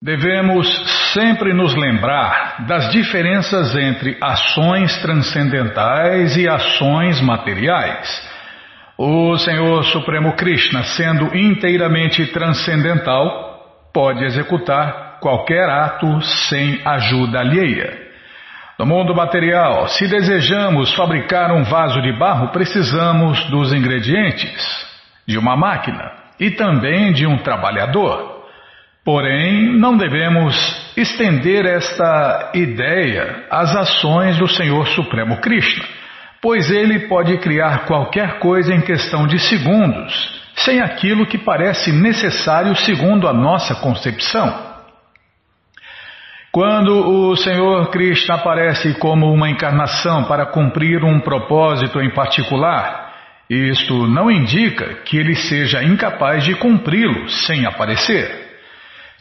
Devemos sempre nos lembrar das diferenças entre ações transcendentais e ações materiais. O Senhor Supremo Krishna, sendo inteiramente transcendental, pode executar qualquer ato sem ajuda alheia. No mundo material, se desejamos fabricar um vaso de barro, precisamos dos ingredientes, de uma máquina e também de um trabalhador. Porém, não devemos estender esta ideia às ações do Senhor Supremo Krishna, pois ele pode criar qualquer coisa em questão de segundos, sem aquilo que parece necessário segundo a nossa concepção. Quando o Senhor Krishna aparece como uma encarnação para cumprir um propósito em particular, isto não indica que ele seja incapaz de cumpri-lo sem aparecer.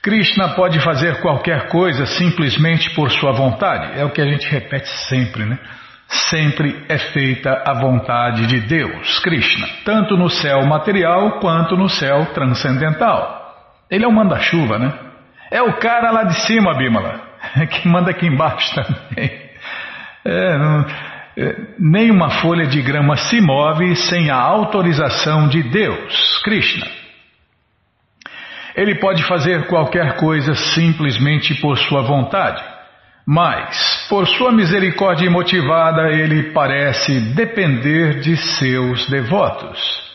Krishna pode fazer qualquer coisa simplesmente por sua vontade, é o que a gente repete sempre, né? Sempre é feita a vontade de Deus, Krishna, tanto no céu material quanto no céu transcendental. Ele é o manda-chuva, né? É o cara lá de cima, Bímola, que manda aqui embaixo também. É, é, nem uma folha de grama se move sem a autorização de Deus, Krishna. Ele pode fazer qualquer coisa simplesmente por sua vontade, mas, por sua misericórdia motivada, ele parece depender de seus devotos.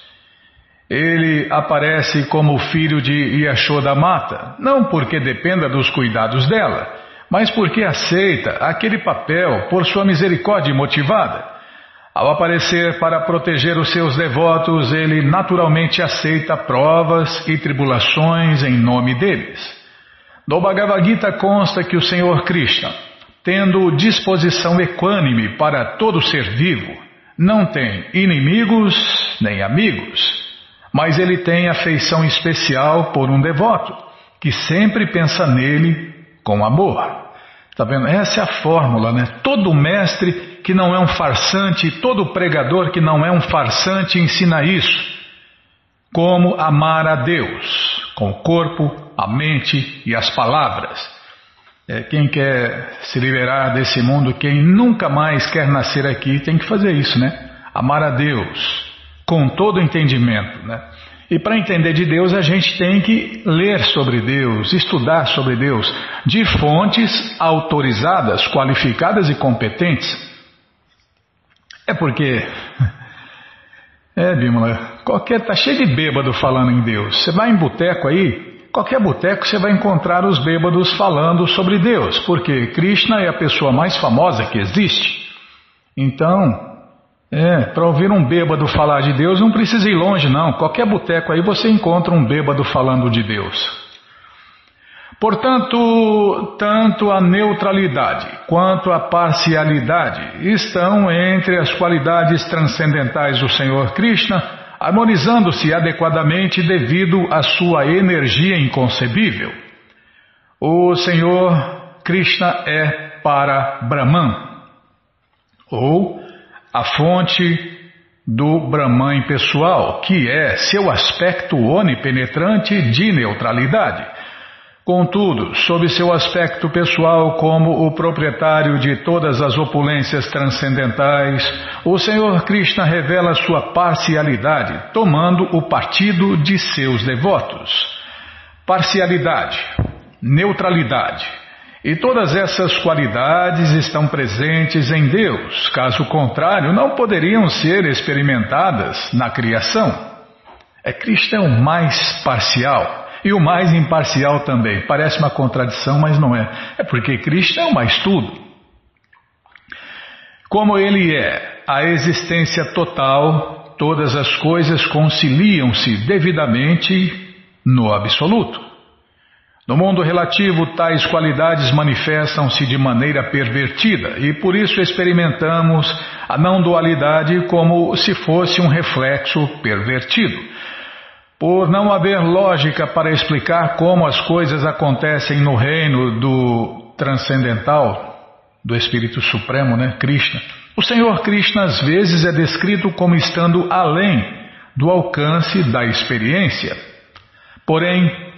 Ele aparece como filho de Yashoda Mata, não porque dependa dos cuidados dela, mas porque aceita aquele papel por sua misericórdia motivada. Ao aparecer para proteger os seus devotos, ele naturalmente aceita provas e tribulações em nome deles. Do Bhagavad Gita consta que o Senhor Krishna, tendo disposição equânime para todo ser vivo, não tem inimigos nem amigos mas ele tem afeição especial por um devoto, que sempre pensa nele com amor. Está vendo? Essa é a fórmula, né? Todo mestre que não é um farsante, todo pregador que não é um farsante ensina isso. Como amar a Deus, com o corpo, a mente e as palavras. É, quem quer se liberar desse mundo, quem nunca mais quer nascer aqui, tem que fazer isso, né? Amar a Deus, com todo entendimento. Né? E para entender de Deus, a gente tem que ler sobre Deus, estudar sobre Deus, de fontes autorizadas, qualificadas e competentes. É porque. É, Bímola, qualquer. tá cheio de bêbado falando em Deus. Você vai em boteco aí, qualquer boteco você vai encontrar os bêbados falando sobre Deus, porque Krishna é a pessoa mais famosa que existe. Então, é, para ouvir um bêbado falar de Deus não precisa ir longe, não. Qualquer boteco aí você encontra um bêbado falando de Deus. Portanto, tanto a neutralidade quanto a parcialidade estão entre as qualidades transcendentais do Senhor Krishna, harmonizando-se adequadamente devido à sua energia inconcebível. O Senhor Krishna é para Brahman, ou a fonte do Brahman pessoal, que é seu aspecto onipenetrante de neutralidade. Contudo, sob seu aspecto pessoal como o proprietário de todas as opulências transcendentais, o Senhor Krishna revela sua parcialidade, tomando o partido de seus devotos. Parcialidade, neutralidade, e todas essas qualidades estão presentes em Deus, caso contrário, não poderiam ser experimentadas na criação. É Cristo é o mais parcial e o mais imparcial também. Parece uma contradição, mas não é. É porque Cristo é mais tudo. Como Ele é a existência total, todas as coisas conciliam-se devidamente no absoluto. No mundo relativo, tais qualidades manifestam-se de maneira pervertida e por isso experimentamos a não dualidade como se fosse um reflexo pervertido. Por não haver lógica para explicar como as coisas acontecem no reino do transcendental, do Espírito Supremo, né, Krishna, o Senhor Krishna às vezes é descrito como estando além do alcance da experiência. Porém,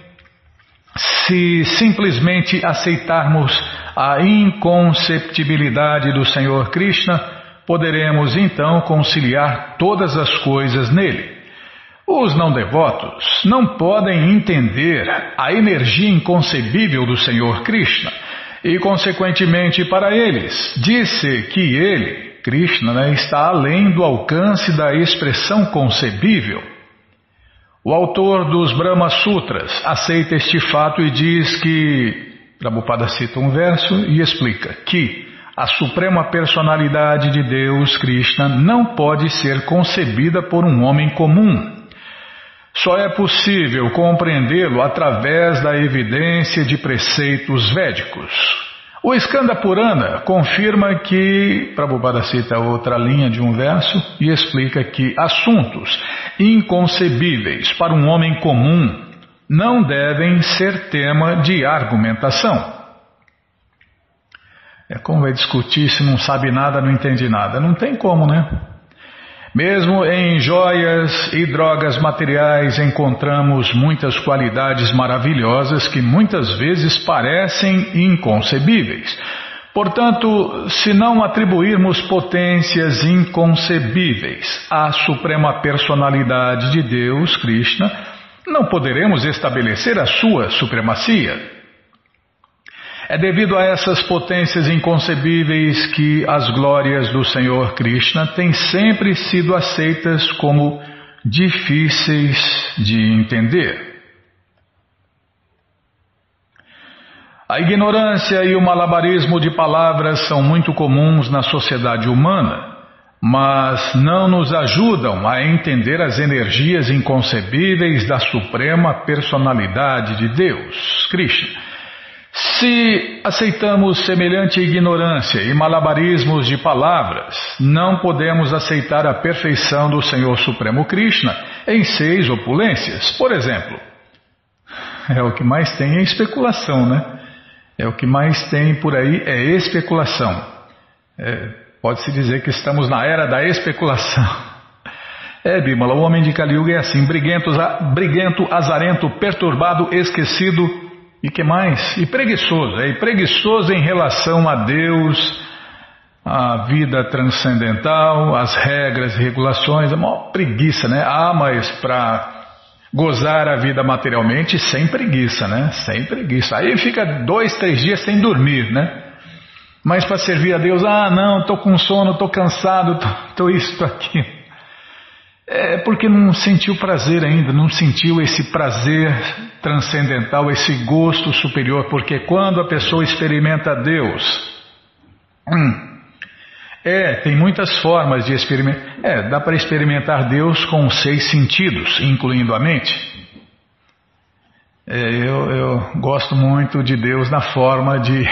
Se simplesmente aceitarmos a inconceptibilidade do Senhor Krishna, poderemos então conciliar todas as coisas nele. Os não devotos não podem entender a energia inconcebível do Senhor Krishna e, consequentemente, para eles, disse que ele, Krishna, né, está além do alcance da expressão concebível. O autor dos Brahma Sutras aceita este fato e diz que, Prabhupada cita um verso e explica que a suprema personalidade de Deus, Krishna, não pode ser concebida por um homem comum. Só é possível compreendê-lo através da evidência de preceitos védicos. O Skanda Purana confirma que, Prabhupada cita outra linha de um verso e explica que assuntos inconcebíveis para um homem comum não devem ser tema de argumentação. É como vai discutir se não sabe nada, não entende nada? Não tem como, né? Mesmo em joias e drogas materiais encontramos muitas qualidades maravilhosas que muitas vezes parecem inconcebíveis. Portanto, se não atribuirmos potências inconcebíveis à suprema personalidade de Deus, Krishna, não poderemos estabelecer a sua supremacia. É devido a essas potências inconcebíveis que as glórias do Senhor Krishna têm sempre sido aceitas como difíceis de entender. A ignorância e o malabarismo de palavras são muito comuns na sociedade humana, mas não nos ajudam a entender as energias inconcebíveis da Suprema Personalidade de Deus, Krishna. Se aceitamos semelhante ignorância e malabarismos de palavras, não podemos aceitar a perfeição do Senhor Supremo Krishna em seis opulências. Por exemplo, é o que mais tem é especulação, né? É o que mais tem por aí é especulação. É, Pode-se dizer que estamos na era da especulação. É, Bímola, o homem de Kali Yuga é assim, briguento, briguento, azarento, perturbado, esquecido, e que mais? E preguiçoso, é, e preguiçoso em relação a Deus, a vida transcendental, as regras e regulações, é uma preguiça, né? Ah, mas para gozar a vida materialmente sem preguiça, né? Sem preguiça. Aí fica dois, três dias sem dormir, né? Mas para servir a Deus, ah, não, estou com sono, estou cansado, estou isso, estou aquilo. É porque não sentiu prazer ainda, não sentiu esse prazer transcendental, esse gosto superior, porque quando a pessoa experimenta Deus, hum, é, tem muitas formas de experimentar. É, dá para experimentar Deus com os seis sentidos, incluindo a mente. É, eu, eu gosto muito de Deus na forma de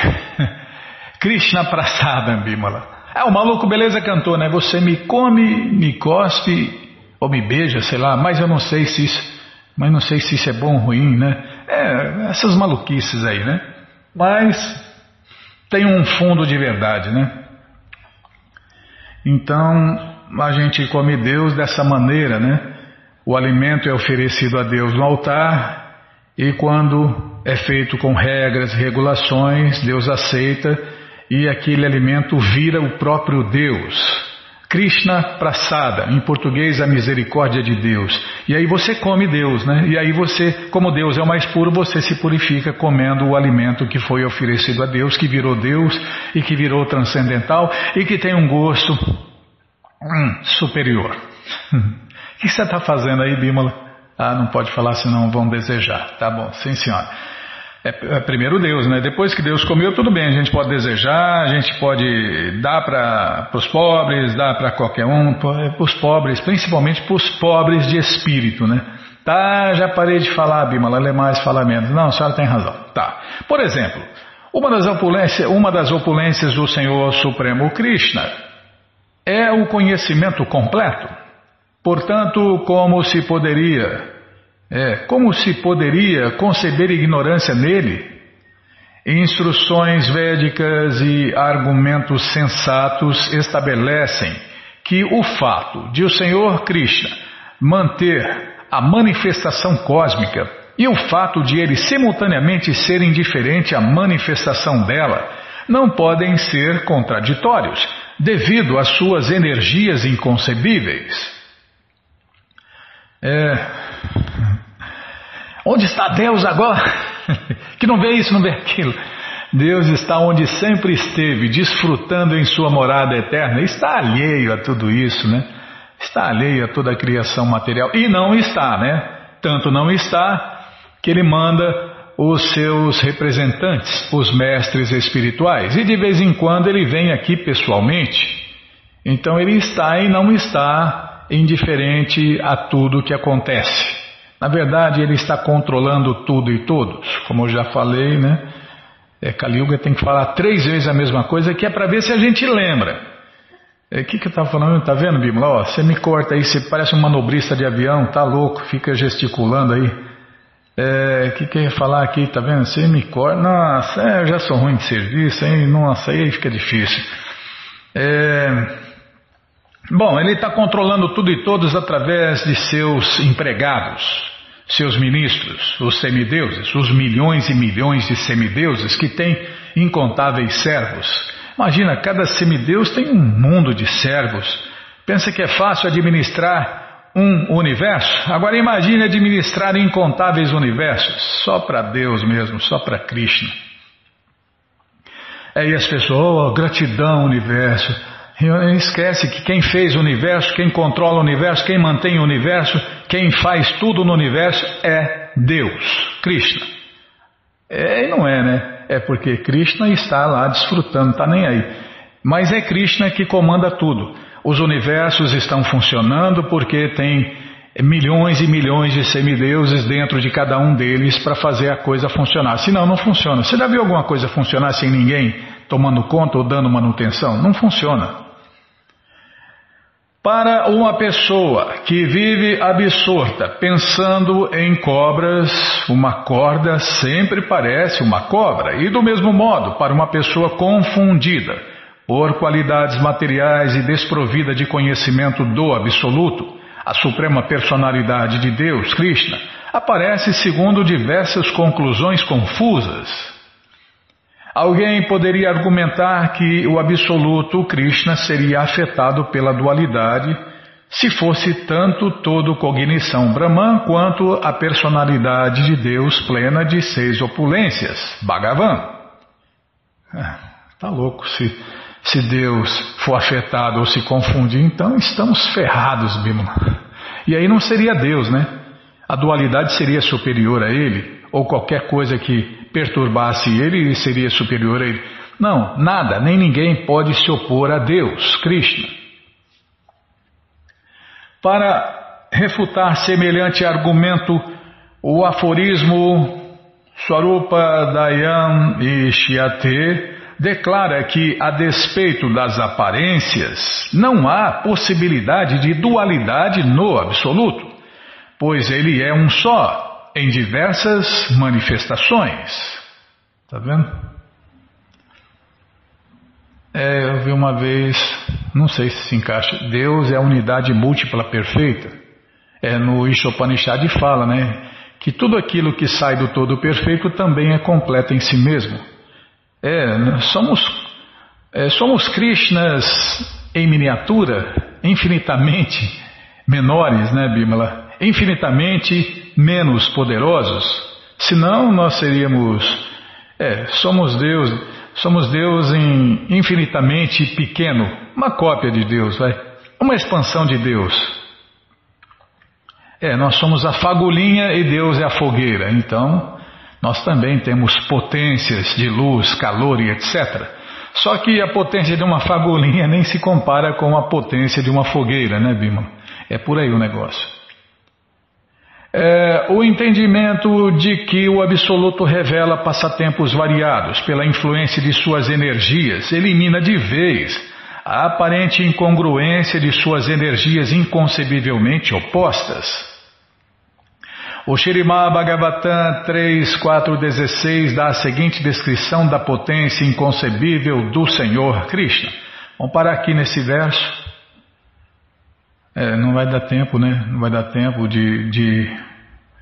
Krishna Prasada Bimala. É, o maluco beleza cantou, né? Você me come, me cospe ou me beija, sei lá, mas eu não sei se isso, mas não sei se isso é bom ou ruim, né? É, essas maluquices aí, né? Mas tem um fundo de verdade, né? Então a gente come Deus dessa maneira, né? O alimento é oferecido a Deus no altar e quando é feito com regras, regulações, Deus aceita e aquele alimento vira o próprio Deus. Krishna Prasada, em português a misericórdia de Deus. E aí você come Deus, né? E aí você, como Deus é o mais puro, você se purifica comendo o alimento que foi oferecido a Deus, que virou Deus e que virou transcendental e que tem um gosto hum, superior. o que você está fazendo aí, Bímola? Ah, não pode falar senão vão desejar. Tá bom, sim senhora. É, é, primeiro Deus, né? Depois que Deus comeu, tudo bem, a gente pode desejar, a gente pode dar para os pobres, dar para qualquer um, para os pobres, principalmente para os pobres de espírito, né? Tá, já parei de falar, Bimala, lê mais, fala menos. Não, a senhora tem razão. Tá. Por exemplo, uma das opulências, uma das opulências do Senhor Supremo Krishna é o conhecimento completo. Portanto, como se poderia é, como se poderia conceber ignorância nele? Instruções védicas e argumentos sensatos estabelecem que o fato de o Senhor Krishna manter a manifestação cósmica e o fato de ele simultaneamente ser indiferente à manifestação dela não podem ser contraditórios, devido às suas energias inconcebíveis. É... Onde está Deus agora? que não vê isso, não vê aquilo. Deus está onde sempre esteve, desfrutando em sua morada eterna. Está alheio a tudo isso, né? Está alheio a toda a criação material. E não está, né? Tanto não está que ele manda os seus representantes, os mestres espirituais. E de vez em quando ele vem aqui pessoalmente. Então ele está e não está indiferente a tudo que acontece. Na verdade, ele está controlando tudo e todos. Como eu já falei, né? É, Kali Yuga tem que falar três vezes a mesma coisa, que é para ver se a gente lembra. O é, que, que eu estava falando? Tá vendo, Bimla? você me corta aí, você parece um manobrista de avião, tá louco, fica gesticulando aí. É, o que, que eu ia falar aqui, tá vendo? Você me corta. Nossa, é, eu já sou ruim de serviço, hein? Nossa, aí fica difícil. É, bom, ele está controlando tudo e todos através de seus empregados seus ministros, os semideuses, os milhões e milhões de semideuses que têm incontáveis servos. Imagina, cada semideus tem um mundo de servos. Pensa que é fácil administrar um universo? Agora imagine administrar incontáveis universos. Só para Deus mesmo, só para Krishna. Aí as pessoas, oh, gratidão, universo. Esquece que quem fez o universo, quem controla o universo, quem mantém o universo, quem faz tudo no universo é Deus, Krishna. É, e não é, né? É porque Krishna está lá desfrutando, está nem aí. Mas é Krishna que comanda tudo. Os universos estão funcionando porque tem milhões e milhões de semideuses dentro de cada um deles para fazer a coisa funcionar. Senão, não funciona. Você já viu alguma coisa funcionar sem ninguém tomando conta ou dando manutenção? Não funciona. Para uma pessoa que vive absorta, pensando em cobras, uma corda sempre parece uma cobra, e do mesmo modo, para uma pessoa confundida por qualidades materiais e desprovida de conhecimento do Absoluto, a suprema personalidade de Deus, Krishna, aparece segundo diversas conclusões confusas. Alguém poderia argumentar que o absoluto Krishna seria afetado pela dualidade se fosse tanto todo cognição Brahman quanto a personalidade de Deus plena de seis opulências, Bhagavan. Ah, tá louco, se, se Deus for afetado ou se confundir, então estamos ferrados, Bimala. E aí não seria Deus, né? A dualidade seria superior a ele, ou qualquer coisa que perturbasse ele, ele seria superior a ele. Não, nada, nem ninguém pode se opor a Deus, Krishna. Para refutar semelhante argumento, o aforismo Swarupa Dayan Ishyate declara que, a despeito das aparências, não há possibilidade de dualidade no absoluto, pois ele é um só, em diversas manifestações. Está vendo? É, eu vi uma vez, não sei se se encaixa, Deus é a unidade múltipla perfeita. É, no Ishopanishad fala, né? Que tudo aquilo que sai do todo perfeito também é completo em si mesmo. É, somos, é, somos Krishnas em miniatura, infinitamente menores, né, Bimala? Infinitamente menos poderosos, senão nós seríamos, é, somos Deus, somos Deus em infinitamente pequeno, uma cópia de Deus, vai, uma expansão de Deus. É, nós somos a fagulhinha e Deus é a fogueira, então nós também temos potências de luz, calor e etc. Só que a potência de uma fagulhinha nem se compara com a potência de uma fogueira, né, Bima? É por aí o negócio. É, o entendimento de que o Absoluto revela passatempos variados pela influência de suas energias elimina de vez a aparente incongruência de suas energias inconcebivelmente opostas. O Shirimá Bhagavatam 3.4.16 dá a seguinte descrição da potência inconcebível do Senhor Krishna. Vamos parar aqui nesse verso. É, não vai dar tempo, né? Não vai dar tempo de, de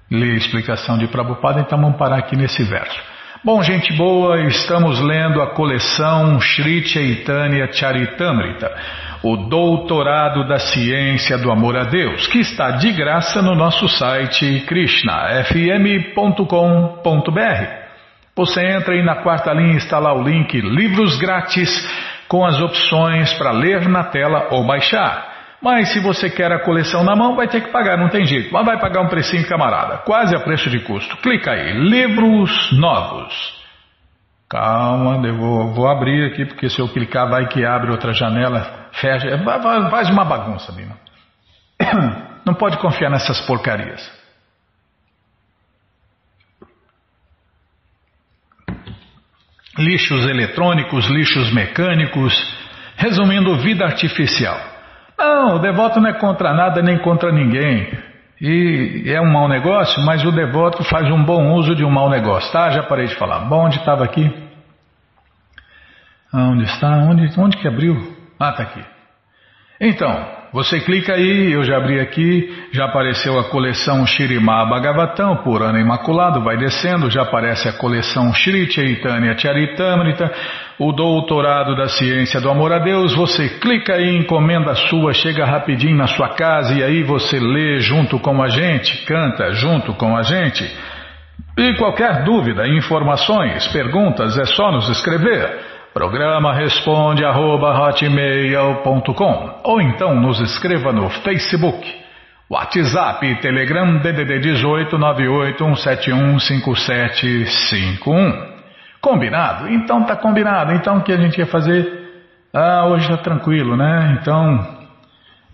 ler a explicação de Prabhupada, então vamos parar aqui nesse verso. Bom, gente boa, estamos lendo a coleção Sri Chaitanya Charitamrita, o Doutorado da Ciência do Amor a Deus, que está de graça no nosso site krishnafm.com.br. Você entra e na quarta linha está lá o link Livros Grátis com as opções para ler na tela ou baixar. Mas se você quer a coleção na mão, vai ter que pagar, não tem jeito. Mas vai pagar um precinho, camarada, quase a preço de custo. Clica aí, livros novos. Calma, eu vou, vou abrir aqui, porque se eu clicar vai que abre outra janela, fecha, faz uma bagunça, Bima. Não pode confiar nessas porcarias. Lixos eletrônicos, lixos mecânicos, resumindo, vida artificial. Não, o devoto não é contra nada nem contra ninguém. E é um mau negócio, mas o devoto faz um bom uso de um mau negócio, tá? Já parei de falar. Bom, onde estava aqui? Onde está? Onde, onde que abriu? Ah, está aqui. Então, você clica aí, eu já abri aqui, já apareceu a coleção Shirimá Bhagavatam, por ano imaculado, vai descendo, já aparece a coleção Shri Chaitanya Charitamrita, o doutorado da ciência do amor a Deus, você clica aí, encomenda sua, chega rapidinho na sua casa e aí você lê junto com a gente, canta junto com a gente. E qualquer dúvida, informações, perguntas, é só nos escrever. Programa responde arroba hotmail.com ou então nos escreva no Facebook, WhatsApp, Telegram DDD 18 981715751. Combinado? Então tá combinado. Então o que a gente ia fazer? Ah, hoje está tranquilo, né? Então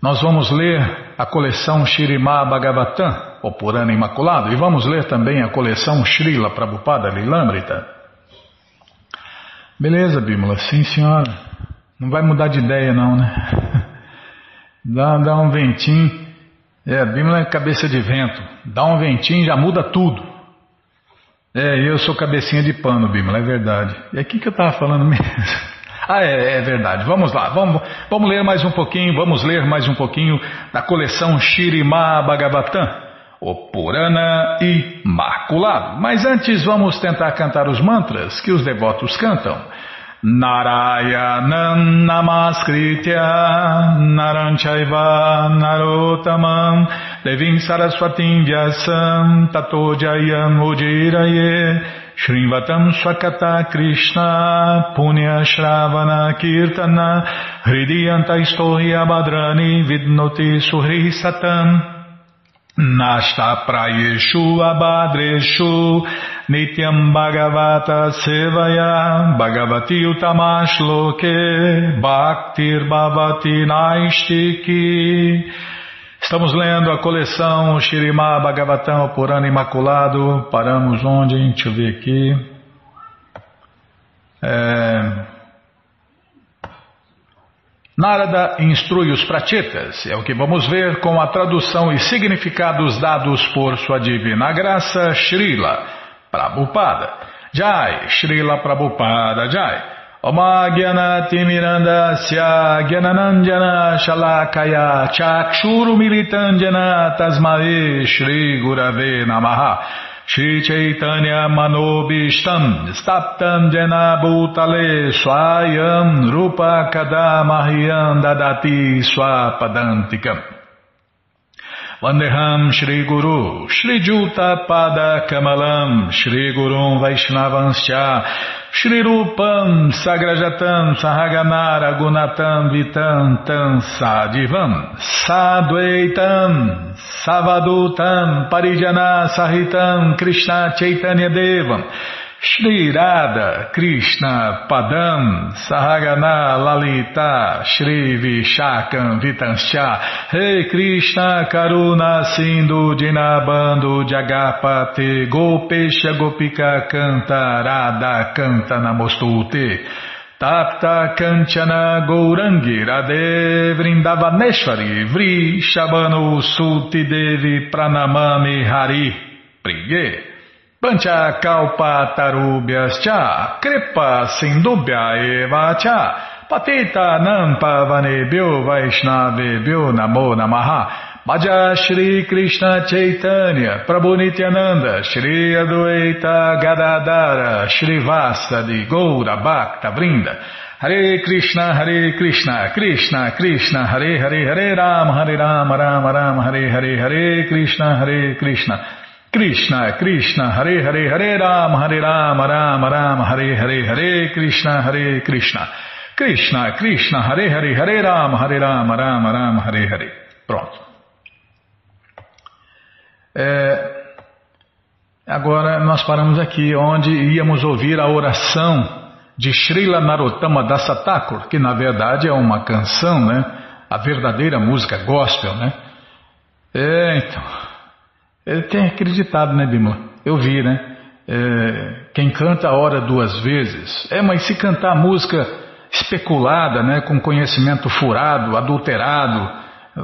nós vamos ler a coleção Shirimá Bhagavatam, o Purana Imaculado, e vamos ler também a coleção Srila Prabhupada Lilamrita. Beleza, Bímola, sim senhora. Não vai mudar de ideia não, né? Dá, dá um ventinho. É, Bímola é cabeça de vento. Dá um ventinho já muda tudo. É, eu sou cabecinha de pano, Bímola, é verdade. E aqui que eu estava falando mesmo. Ah, é, é, verdade. Vamos lá, vamos, vamos ler mais um pouquinho, vamos ler mais um pouquinho da coleção Shirimá Bhagavatam o Purana Imaculado. Mas antes vamos tentar cantar os mantras que os devotos cantam. Narayanam Namaskritya Naranchaiva Narotamam Devim Saraswatim Vyasam Tato Jayam Ujiraye Shrivatam Swakata Krishna Punya Shravana Kirtana Hridiyanta Istohya Badrani Vidnoti Suhri Abadreshu nityam bhagavata sevaya bhagavati utamash loke bhaktir bhavati naistiki Estamos lendo a coleção Shirimá Bhagavatam Purana Imaculado. Paramos onde? Deixa eu ver aqui. É... Narada instrui os pratitas, é o que vamos ver com a tradução e significados dados por sua divina graça, Srila Prabhupada. Jai, Srila Prabhupada Jai. Oma Gyanati Mirandasya Gyananandjana Shalakaya Chakshuru Militandjana Tasmae Shri Gurave Namaha Shri Chaitanya Manobishtam Staptam Jena Bhutale Swayam Rupa Kadamahyam Dadati Swapadantikam. Vandeham Shri Guru Shri Juta Pada Kamalam Shri Gurum Vaishnavanscha Shri Rupam Sagrajatam Sahaganara Gunatam Vitam Tam Sadivam Sadvaitam Savadutam Parijana Sahitam Krishna Chaitanya Devam Shri Radha Krishna Padam Sahagana Lalita Shri Vishakam Vitanscha. Rei Krishna Karuna Sindhu Dinabando Jagapate Gopesha Gopika Canta Canta Namostute. Tapta Kanchana Gourangi Radhe Vrindavaneshwari Vri Shabano Sulti Devi Pranamami Hari. Priye Pancha kalpa tarubhyas cha, kripa sindubhya eva cha, patita nampa vanebhyo vaishnavebhyo namo namaha, Madhya Shri Krishna Chaitanya, Prabhu Nityananda, Shri Adwaita Gadadara, Shri Vasadi, Goura Bhakta Vrinda, Hare Krishna, Hare Krishna, Krishna Krishna, Hare Hare, Hare Ram, Hare Ram, Ram Ram, Hare Hare, Hare Krishna, Hare Krishna, Krishna Krishna, Hare Hare, Hare Ram, Hare Ram, Ram Ram, Hare Hare, Hare Krishna, Hare Krishna, Krishna Krishna, Hare Hare, Hare Ram, Hare Ram, Ram Ram, Hare Hare. Pronto. É, agora nós paramos aqui onde íamos ouvir a oração de Srila Narottama Dasa Thakur, que na verdade é uma canção, né? A verdadeira música gospel, né? É, então. Ele tem acreditado, né, Bimala? Eu vi, né? É, quem canta ora duas vezes. É, mas se cantar música especulada, né, com conhecimento furado, adulterado,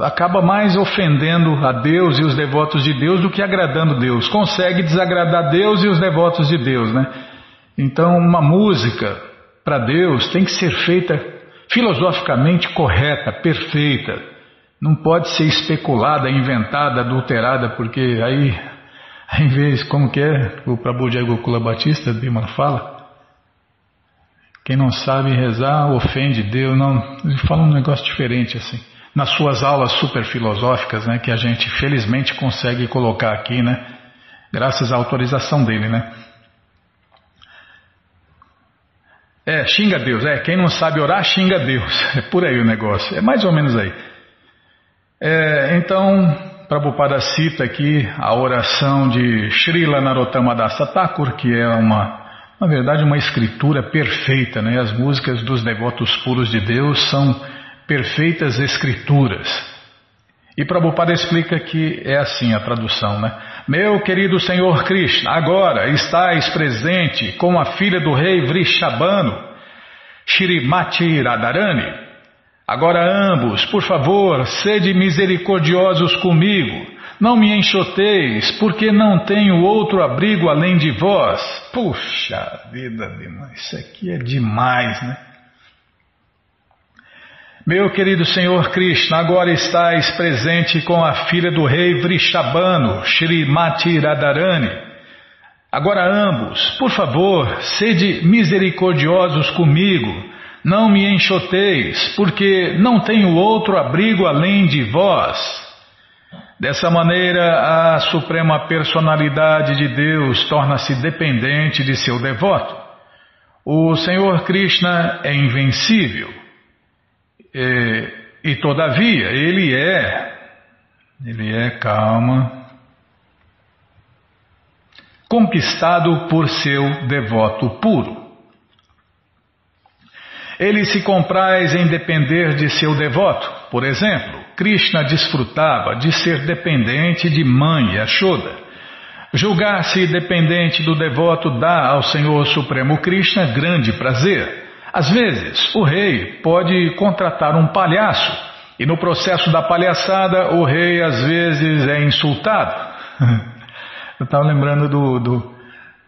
acaba mais ofendendo a Deus e os devotos de Deus do que agradando Deus. Consegue desagradar Deus e os devotos de Deus, né? Então, uma música para Deus tem que ser feita filosoficamente correta, perfeita. Não pode ser especulada, inventada, adulterada, porque aí, em vez, como que é, o Prabhu Jai Gokula Batista, Bima fala, quem não sabe rezar ofende Deus, não, ele fala um negócio diferente assim nas suas aulas super filosóficas, né, que a gente felizmente consegue colocar aqui, né, graças à autorização dele, né. É, xinga Deus, é, quem não sabe orar, xinga Deus, é por aí o negócio, é mais ou menos aí. É, então, Prabhupada cita aqui a oração de Srila Narottama Dasa Thakur, que é uma, na verdade, uma escritura perfeita, né, as músicas dos devotos puros de Deus são perfeitas escrituras. E Prabhupada explica que é assim a tradução, né? Meu querido Senhor Krishna, agora estás presente com a filha do rei Vrishabano, Shrimati Radharani. Agora ambos, por favor, sede misericordiosos comigo. Não me enxoteis, porque não tenho outro abrigo além de vós. Puxa vida, isso aqui é demais, né? Meu querido Senhor Krishna, agora estás presente com a filha do rei Vrishabano, Srimati Radharani. Agora ambos, por favor, sede misericordiosos comigo, não me enxoteis, porque não tenho outro abrigo além de vós. Dessa maneira, a suprema personalidade de Deus torna-se dependente de seu devoto. O Senhor Krishna é invencível. E, e todavia, ele é, ele é calma, conquistado por seu devoto puro. Ele se compraz em depender de seu devoto. Por exemplo, Krishna desfrutava de ser dependente de mãe Yashoda. Julgar-se dependente do devoto dá ao Senhor Supremo Krishna grande prazer. Às vezes, o rei pode contratar um palhaço e no processo da palhaçada o rei às vezes é insultado. Eu estava lembrando do, do,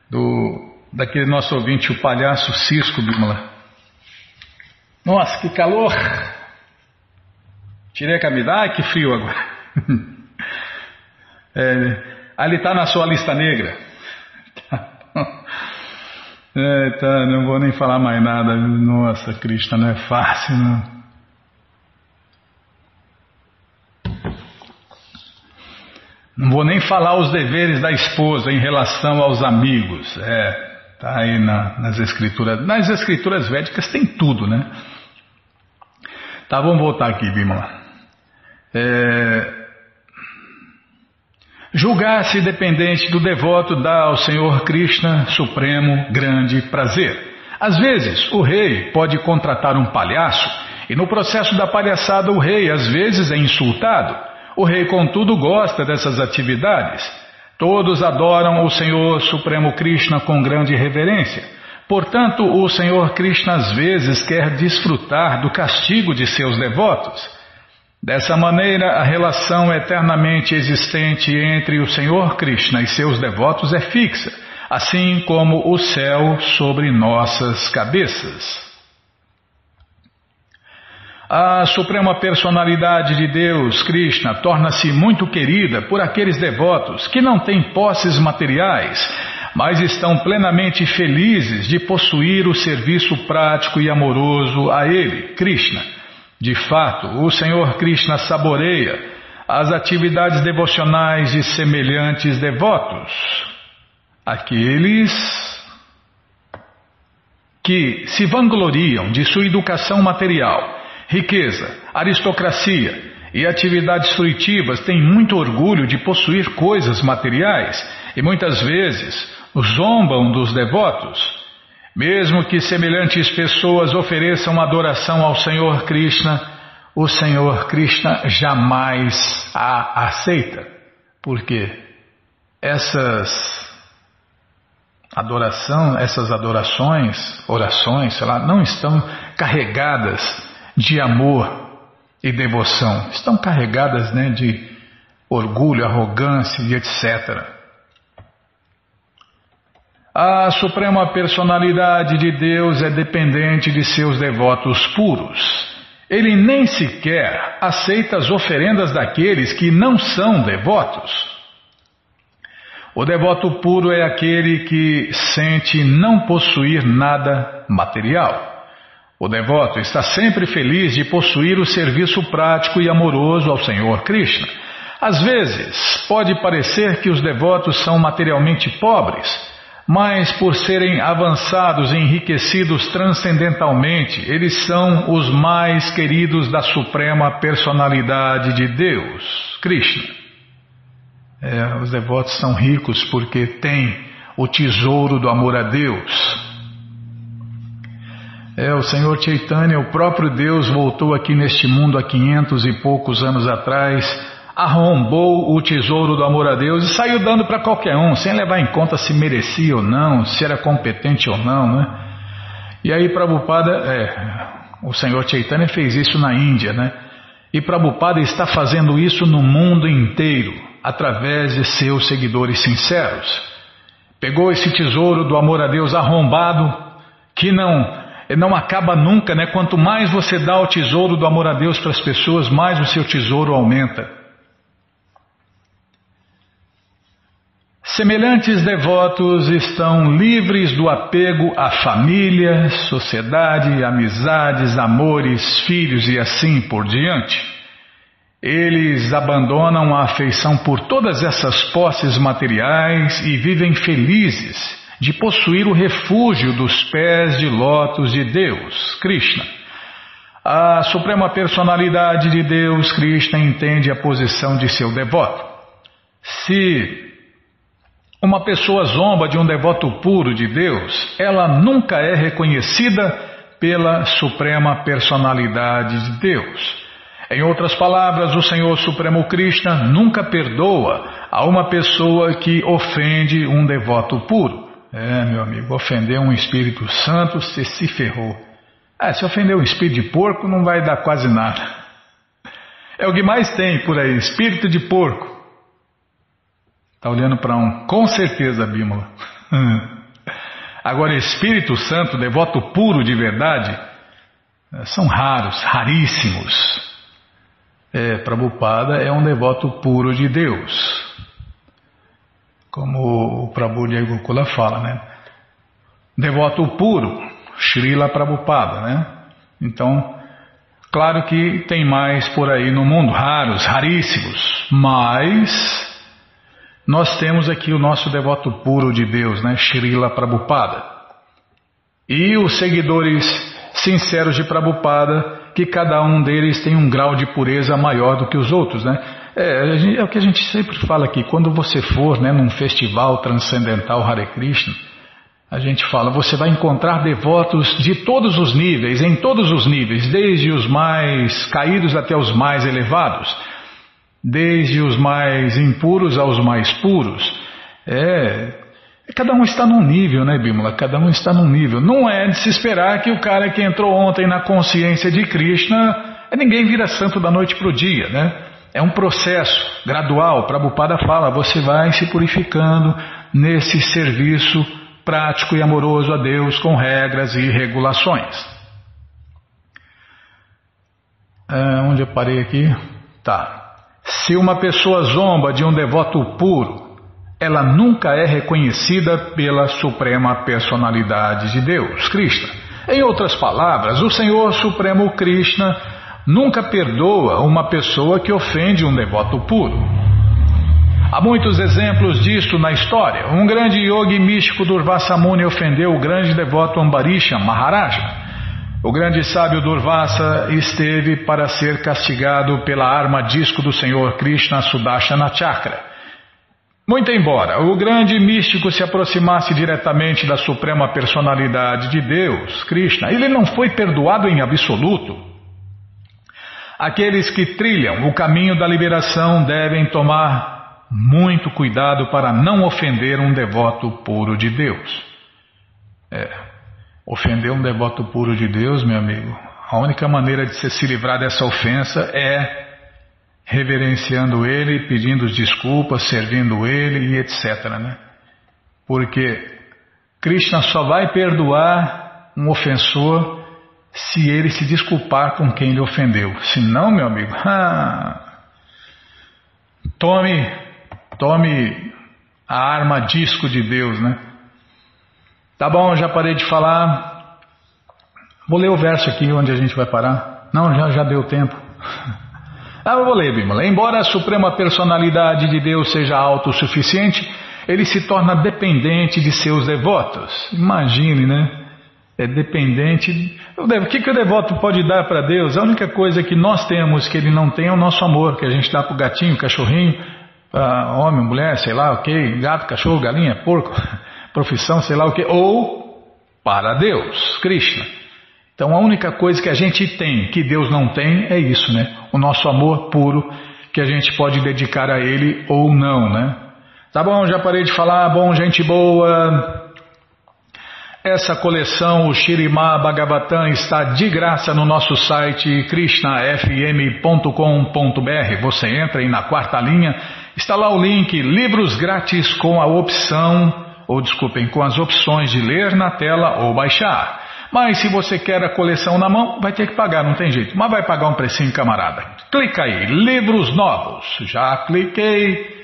do, daquele nosso ouvinte, o palhaço Cisco Bimala. Nossa, que calor! Tirei a camisa, ai que frio agora. é, ali está na sua lista negra. É, tá, não vou nem falar mais nada. Nossa, Krishna, não é fácil, não. Não vou nem falar os deveres da esposa em relação aos amigos. É, tá aí na, nas escrituras. Nas escrituras védicas tem tudo, né? Tá, vamos voltar aqui, Bimala. É, Julgar-se dependente do devoto dá ao Senhor Krishna supremo grande prazer. Às vezes, o rei pode contratar um palhaço e no processo da palhaçada o rei às vezes é insultado. O rei, contudo, gosta dessas atividades. Todos adoram o Senhor Supremo Krishna com grande reverência. Portanto, o Senhor Krishna às vezes quer desfrutar do castigo de seus devotos. Dessa maneira, a relação eternamente existente entre o Senhor Krishna e seus devotos é fixa, assim como o céu sobre nossas cabeças. A Suprema Personalidade de Deus, Krishna, torna-se muito querida por aqueles devotos que não têm posses materiais, mas estão plenamente felizes de possuir o serviço prático e amoroso a Ele, Krishna. De fato, o Senhor Krishna saboreia as atividades devocionais de semelhantes devotos. Aqueles que se vangloriam de sua educação material riqueza, aristocracia e atividades fruitivas têm muito orgulho de possuir coisas materiais e muitas vezes zombam dos devotos. Mesmo que semelhantes pessoas ofereçam adoração ao Senhor Krishna, o Senhor Krishna jamais a aceita. Porque essas adoração, essas adorações, orações, sei lá, não estão carregadas de amor e devoção. Estão carregadas né, de orgulho, arrogância e etc. A suprema personalidade de Deus é dependente de seus devotos puros. Ele nem sequer aceita as oferendas daqueles que não são devotos. O devoto puro é aquele que sente não possuir nada material. O devoto está sempre feliz de possuir o serviço prático e amoroso ao Senhor Krishna. Às vezes, pode parecer que os devotos são materialmente pobres, mas por serem avançados e enriquecidos transcendentalmente, eles são os mais queridos da Suprema Personalidade de Deus, Krishna. É, os devotos são ricos porque têm o tesouro do amor a Deus. É, o Senhor Chaitanya, o próprio Deus, voltou aqui neste mundo há quinhentos e poucos anos atrás, arrombou o tesouro do amor a Deus e saiu dando para qualquer um, sem levar em conta se merecia ou não, se era competente ou não, né? E aí Prabhupada, é, o Senhor Chaitanya fez isso na Índia, né? E Prabhupada está fazendo isso no mundo inteiro, através de seus seguidores sinceros. Pegou esse tesouro do amor a Deus arrombado, que não não acaba nunca, né? Quanto mais você dá o tesouro do amor a Deus para as pessoas, mais o seu tesouro aumenta. Semelhantes devotos estão livres do apego à família, sociedade, amizades, amores, filhos e assim por diante. Eles abandonam a afeição por todas essas posses materiais e vivem felizes de possuir o refúgio dos pés de lótus de Deus, Krishna. A Suprema Personalidade de Deus, Krishna, entende a posição de seu devoto. Se uma pessoa zomba de um devoto puro de Deus, ela nunca é reconhecida pela Suprema Personalidade de Deus. Em outras palavras, o Senhor Supremo Krishna nunca perdoa a uma pessoa que ofende um devoto puro. É, meu amigo, ofender um Espírito Santo, você se ferrou. Ah, se ofender um espírito de porco, não vai dar quase nada. É o que mais tem por aí, espírito de porco. Está olhando para um, com certeza, Bímola. Agora, Espírito Santo, devoto puro de verdade, são raros, raríssimos. É, Prabhupada é um devoto puro de Deus como o Prabhu de Gokula fala, né? Devoto puro, Srila Prabhupada, né? Então, claro que tem mais por aí no mundo, raros, raríssimos, mas nós temos aqui o nosso devoto puro de Deus, né? Srila Prabhupada. E os seguidores sinceros de Prabhupada, que cada um deles tem um grau de pureza maior do que os outros, né? É, é o que a gente sempre fala aqui, quando você for né, num festival transcendental Hare Krishna, a gente fala, você vai encontrar devotos de todos os níveis, em todos os níveis, desde os mais caídos até os mais elevados, desde os mais impuros aos mais puros. É, cada um está num nível, né, Bímola? Cada um está num nível. Não é de se esperar que o cara que entrou ontem na consciência de Krishna, ninguém vira santo da noite para o dia, né? É um processo gradual. Prabhupada fala, você vai se purificando nesse serviço prático e amoroso a Deus com regras e regulações. É, onde eu parei aqui? Tá. Se uma pessoa zomba de um devoto puro, ela nunca é reconhecida pela Suprema Personalidade de Deus, Krishna. Em outras palavras, o Senhor Supremo Krishna nunca perdoa uma pessoa que ofende um devoto puro. Há muitos exemplos disto na história. Um grande yogi místico Durvasa Muni ofendeu o grande devoto Ambarisha Maharaja. O grande sábio Durvasa esteve para ser castigado pela arma disco do Senhor Krishna Sudashana Chakra. Muito embora o grande místico se aproximasse diretamente da suprema personalidade de Deus, Krishna, ele não foi perdoado em absoluto. Aqueles que trilham o caminho da liberação devem tomar muito cuidado para não ofender um devoto puro de Deus. É, ofender um devoto puro de Deus, meu amigo, a única maneira de se livrar dessa ofensa é reverenciando ele, pedindo desculpas, servindo ele e etc. Né? Porque Krishna só vai perdoar um ofensor se ele se desculpar com quem lhe ofendeu. Se não, meu amigo, ah, tome, tome a arma disco de Deus, né? Tá bom, já parei de falar. Vou ler o verso aqui onde a gente vai parar. Não, já, já deu tempo. Ah, eu vou ler, Bimala. Embora a suprema personalidade de Deus seja autossuficiente, ele se torna dependente de seus devotos. Imagine, né? É dependente. O que, que o devoto pode dar para Deus? A única coisa que nós temos que ele não tem é o nosso amor, que a gente dá para o gatinho, cachorrinho, homem, mulher, sei lá o que, gato, cachorro, galinha, porco, profissão, sei lá o que, ou para Deus, Krishna. Então a única coisa que a gente tem que Deus não tem é isso, né? O nosso amor puro que a gente pode dedicar a Ele ou não, né? Tá bom, já parei de falar, bom, gente boa. Essa coleção, o Shirimá Bhagavatam, está de graça no nosso site krishnafm.com.br. Você entra aí na quarta linha, está lá o link Livros Grátis com a opção, ou desculpem, com as opções de ler na tela ou baixar. Mas se você quer a coleção na mão, vai ter que pagar, não tem jeito. Mas vai pagar um precinho, camarada. Clica aí, livros novos. Já cliquei.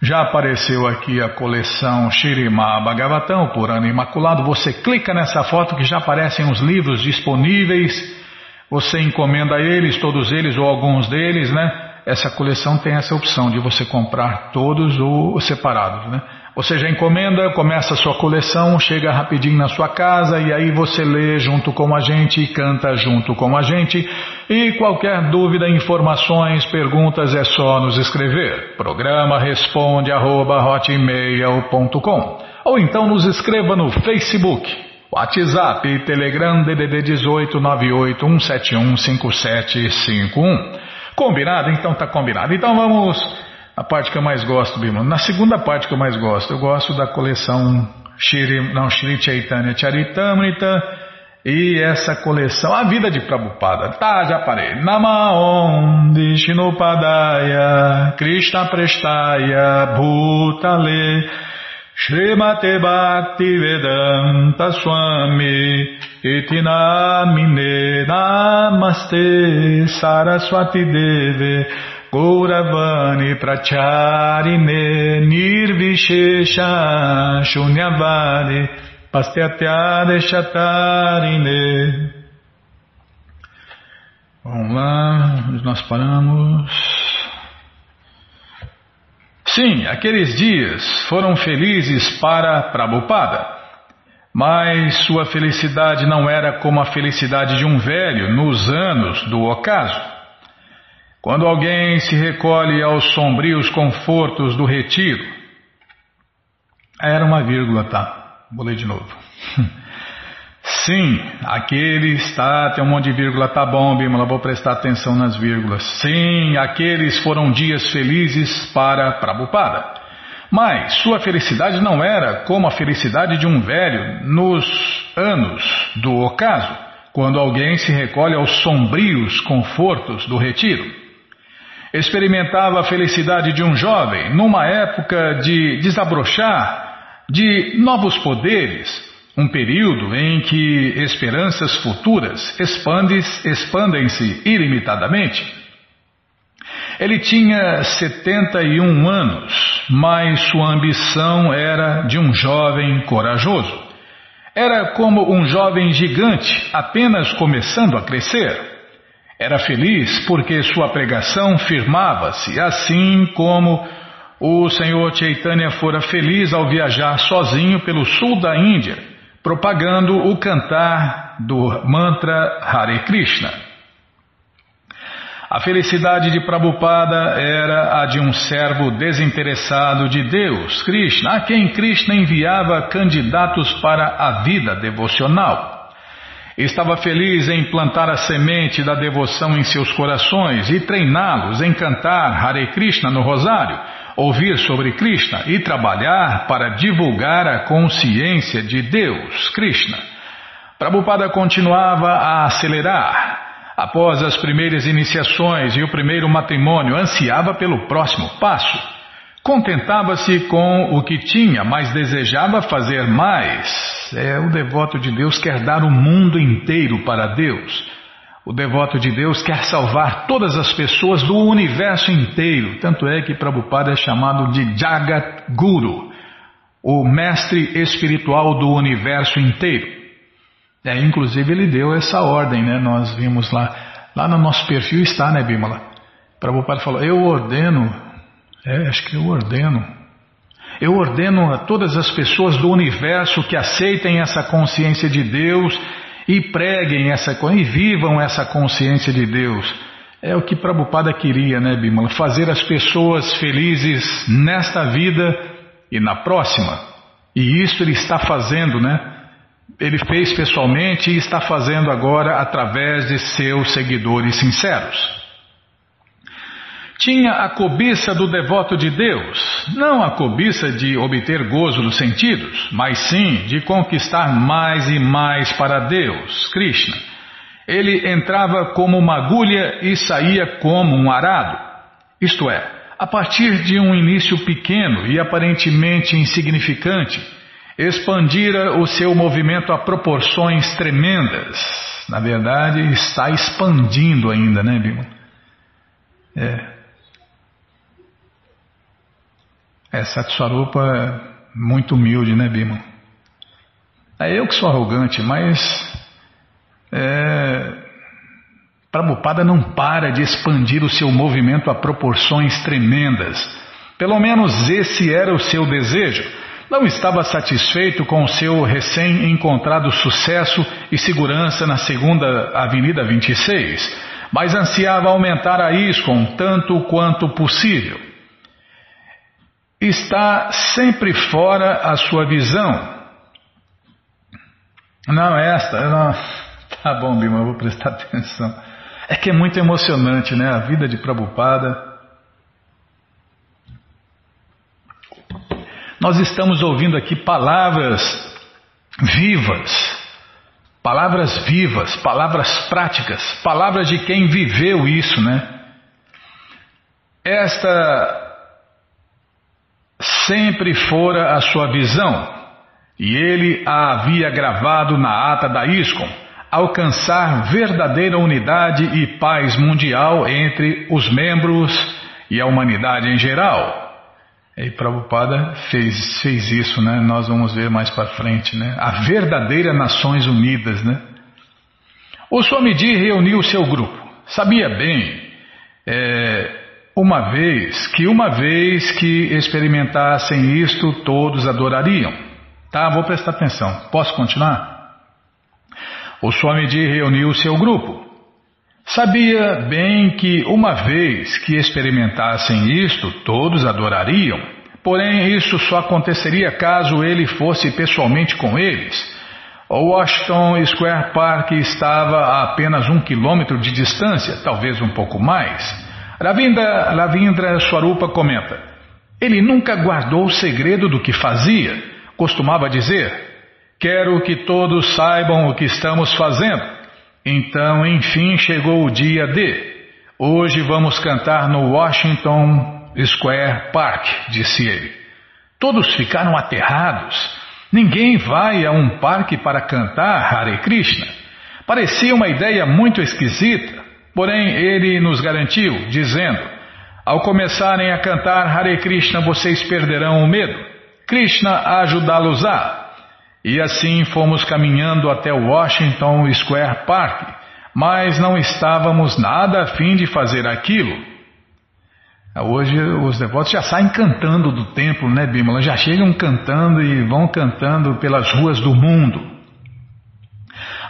Já apareceu aqui a coleção Shirima Bhagavatam, por ano imaculado. Você clica nessa foto que já aparecem os livros disponíveis. Você encomenda eles, todos eles ou alguns deles, né? Essa coleção tem essa opção de você comprar todos ou separados, né? Você já encomenda, começa a sua coleção, chega rapidinho na sua casa e aí você lê junto com a gente canta junto com a gente. E qualquer dúvida, informações, perguntas é só nos escrever. Programa responde arroba, ou então nos escreva no Facebook, WhatsApp e Telegram DDD 18 98171 5751. Combinado? Então tá combinado. Então vamos a parte que eu mais gosto, Bima. Na segunda parte que eu mais gosto, eu gosto da coleção Shri, não, Shri Chaitanya Charitamrita e essa coleção, a vida de Prabhupada. Tá, já parei. Namaon Vishnupadaya Krishna Prestaya Bhutale Srimate Bhakti Vedanta Swami Itinamine Namaste Saraswati Deve Gauravani Pracharine Nirvishesha Shunyavadi Pastyatya Chatarine Vamos lá, nós paramos? Sim, aqueles dias foram felizes para Prabhupada, mas sua felicidade não era como a felicidade de um velho nos anos do ocaso. Quando alguém se recolhe aos sombrios confortos do retiro. Era uma vírgula, tá? Vou ler de novo. Sim, aquele está, tem um monte de vírgula, tá bom, Bímola, vou prestar atenção nas vírgulas. Sim, aqueles foram dias felizes para Prabhupada. Mas sua felicidade não era como a felicidade de um velho nos anos do ocaso, quando alguém se recolhe aos sombrios confortos do retiro experimentava a felicidade de um jovem numa época de desabrochar de novos poderes, um período em que esperanças futuras expandem-se ilimitadamente. Ele tinha 71 anos, mas sua ambição era de um jovem corajoso. Era como um jovem gigante apenas começando a crescer. Era feliz porque sua pregação firmava-se, assim como o Senhor Chaitanya fora feliz ao viajar sozinho pelo sul da Índia, propagando o cantar do mantra Hare Krishna. A felicidade de Prabhupada era a de um servo desinteressado de Deus, Krishna, a quem Krishna enviava candidatos para a vida devocional. Estava feliz em plantar a semente da devoção em seus corações e treiná-los em cantar Hare Krishna no rosário, ouvir sobre Krishna e trabalhar para divulgar a consciência de Deus, Krishna. Prabhupada continuava a acelerar. Após as primeiras iniciações e o primeiro matrimônio, ansiava pelo próximo passo. Contentava-se com o que tinha, mas desejava fazer mais. É, o devoto de Deus quer dar o mundo inteiro para Deus. O devoto de Deus quer salvar todas as pessoas do universo inteiro. Tanto é que Prabhupada é chamado de Jagat Guru, o mestre espiritual do universo inteiro. É, inclusive ele deu essa ordem, né? Nós vimos lá, lá no nosso perfil está, né, Bimala? Prabhupada falou: Eu ordeno é, acho que eu ordeno. Eu ordeno a todas as pessoas do universo que aceitem essa consciência de Deus e preguem essa e vivam essa consciência de Deus. É o que Prabhupada queria, né, Bimala? Fazer as pessoas felizes nesta vida e na próxima. E isso ele está fazendo, né? Ele fez pessoalmente e está fazendo agora através de seus seguidores sinceros. Tinha a cobiça do devoto de Deus, não a cobiça de obter gozo dos sentidos, mas sim de conquistar mais e mais para Deus, Krishna. Ele entrava como uma agulha e saía como um arado. Isto é, a partir de um início pequeno e aparentemente insignificante, expandira o seu movimento a proporções tremendas. Na verdade, está expandindo ainda, né, Bima? É. É, Satswarupa é muito humilde, né, Bima? É eu que sou arrogante, mas é, Prabhupada não para de expandir o seu movimento a proporções tremendas. Pelo menos esse era o seu desejo. Não estava satisfeito com o seu recém-encontrado sucesso e segurança na segunda Avenida 26, mas ansiava aumentar a ISCOM tanto quanto possível está sempre fora a sua visão. Não, esta, não. Tá bom, Bima, vou prestar atenção. É que é muito emocionante, né? A vida de Prabhupada. Nós estamos ouvindo aqui palavras vivas, palavras vivas, palavras práticas, palavras de quem viveu isso, né? Esta sempre fora a sua visão, e ele a havia gravado na ata da ISCOM, alcançar verdadeira unidade e paz mundial entre os membros e a humanidade em geral. E Prabhupada fez, fez isso, né? Nós vamos ver mais para frente, né? A verdadeira Nações Unidas, né? O Swamiji reuniu seu grupo. Sabia bem é, uma vez que uma vez que experimentassem isto, todos adorariam. Tá, vou prestar atenção. Posso continuar? O Swamiji reuniu seu grupo. Sabia bem que uma vez que experimentassem isto, todos adorariam. Porém, isso só aconteceria caso ele fosse pessoalmente com eles. O Washington Square Park estava a apenas um quilômetro de distância, talvez um pouco mais. Ravindra, Ravindra Swarupa comenta: Ele nunca guardou o segredo do que fazia. Costumava dizer: Quero que todos saibam o que estamos fazendo. Então, enfim, chegou o dia de. Hoje vamos cantar no Washington Square Park, disse ele. Todos ficaram aterrados. Ninguém vai a um parque para cantar Hare Krishna. Parecia uma ideia muito esquisita, porém ele nos garantiu, dizendo: Ao começarem a cantar Hare Krishna, vocês perderão o medo. Krishna ajudá-los-á. E assim fomos caminhando até Washington Square Park, mas não estávamos nada a fim de fazer aquilo. Hoje os devotos já saem cantando do templo, né, Bimala? Já chegam cantando e vão cantando pelas ruas do mundo.